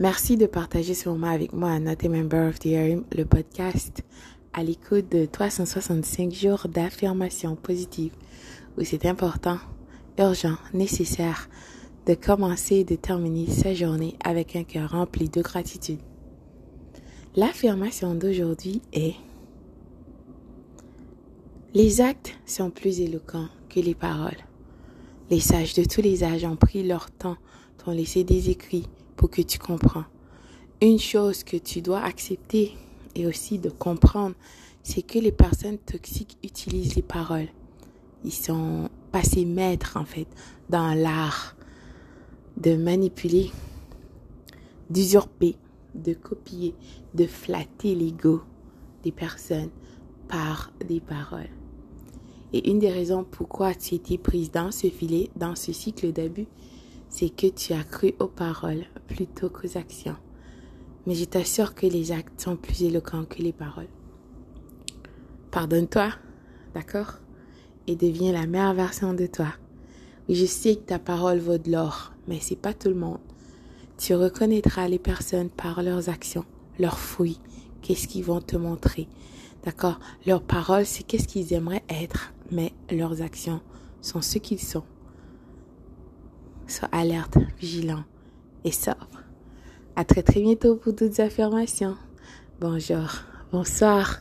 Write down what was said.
Merci de partager ce moment avec moi à Not a Member of the Year, le podcast à l'écoute de 365 jours d'affirmation positive où c'est important, urgent, nécessaire de commencer et de terminer sa journée avec un cœur rempli de gratitude. L'affirmation d'aujourd'hui est Les actes sont plus éloquents que les paroles. Les sages de tous les âges ont pris leur temps, t'ont laissé des écrits pour que tu comprends. Une chose que tu dois accepter et aussi de comprendre, c'est que les personnes toxiques utilisent les paroles. Ils sont passés maîtres en fait dans l'art de manipuler, d'usurper, de copier, de flatter l'ego des personnes par des paroles. Et une des raisons pourquoi tu étais prise dans ce filet, dans ce cycle d'abus, c'est que tu as cru aux paroles plutôt qu'aux actions. Mais je t'assure que les actes sont plus éloquents que les paroles. Pardonne-toi, d'accord? Et deviens la meilleure version de toi. Oui, je sais que ta parole vaut de l'or, mais c'est pas tout le monde. Tu reconnaîtras les personnes par leurs actions, leurs fruits, qu'est-ce qu'ils vont te montrer? D'accord? Leurs paroles, c'est qu'est-ce qu'ils aimeraient être, mais leurs actions sont ce qu'ils sont. Sois alerte, vigilant et sobre. À très très bientôt pour d'autres affirmations. Bonjour, bonsoir.